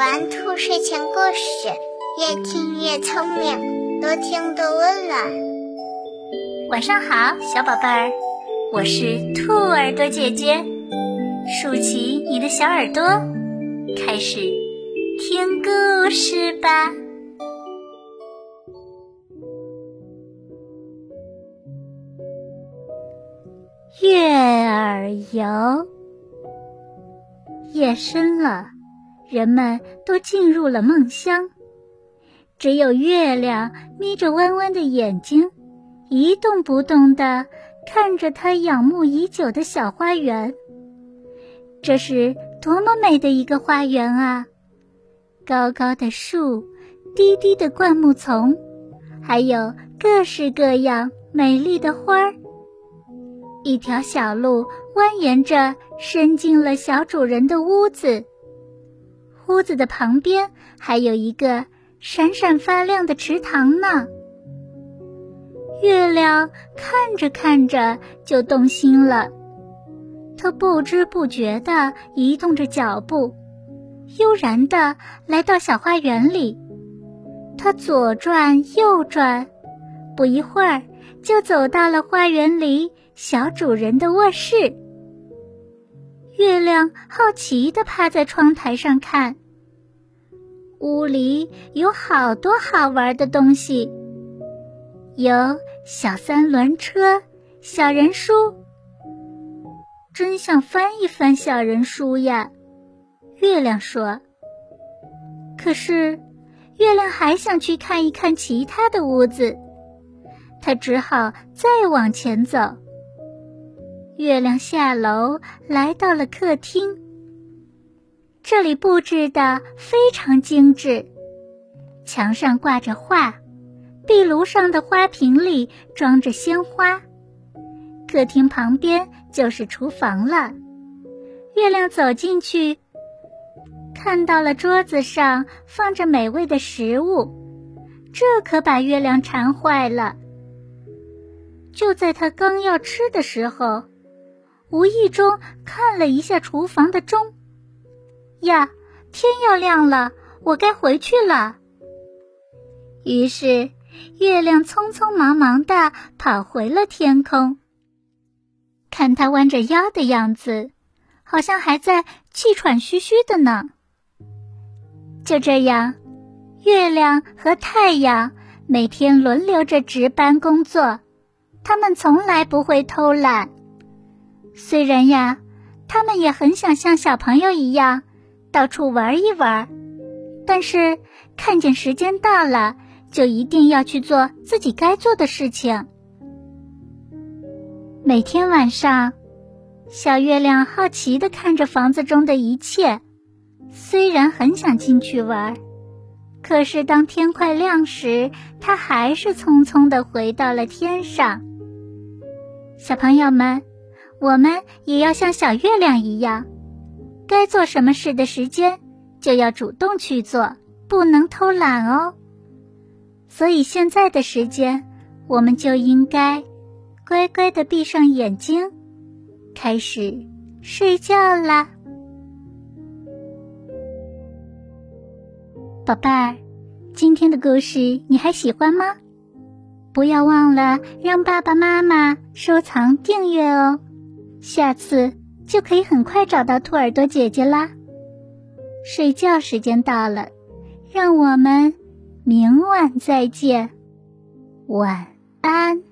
玩兔睡前故事，越听越聪明，多听多温暖。晚上好，小宝贝儿，我是兔耳朵姐姐，竖起你的小耳朵，开始听故事吧。月儿游，夜深了。人们都进入了梦乡，只有月亮眯着弯弯的眼睛，一动不动地看着他仰慕已久的小花园。这是多么美的一个花园啊！高高的树，低低的灌木丛，还有各式各样美丽的花儿。一条小路蜿蜒着，伸进了小主人的屋子。屋子的旁边还有一个闪闪发亮的池塘呢。月亮看着看着就动心了，它不知不觉地移动着脚步，悠然地来到小花园里。它左转右转，不一会儿就走到了花园里小主人的卧室。月亮好奇地趴在窗台上看，屋里有好多好玩的东西，有小三轮车、小人书，真想翻一翻小人书呀。月亮说：“可是，月亮还想去看一看其他的屋子，他只好再往前走。”月亮下楼，来到了客厅。这里布置的非常精致，墙上挂着画，壁炉上的花瓶里装着鲜花。客厅旁边就是厨房了。月亮走进去，看到了桌子上放着美味的食物，这可把月亮馋坏了。就在他刚要吃的时候。无意中看了一下厨房的钟，呀，天要亮了，我该回去了。于是，月亮匆匆忙忙的跑回了天空。看他弯着腰的样子，好像还在气喘吁吁的呢。就这样，月亮和太阳每天轮流着值班工作，他们从来不会偷懒。虽然呀，他们也很想像小朋友一样到处玩一玩，但是看见时间到了，就一定要去做自己该做的事情。每天晚上，小月亮好奇的看着房子中的一切，虽然很想进去玩，可是当天快亮时，它还是匆匆的回到了天上。小朋友们。我们也要像小月亮一样，该做什么事的时间就要主动去做，不能偷懒哦。所以现在的时间，我们就应该乖乖的闭上眼睛，开始睡觉啦，宝贝儿。今天的故事你还喜欢吗？不要忘了让爸爸妈妈收藏订阅哦。下次就可以很快找到兔耳朵姐姐啦。睡觉时间到了，让我们明晚再见，晚安。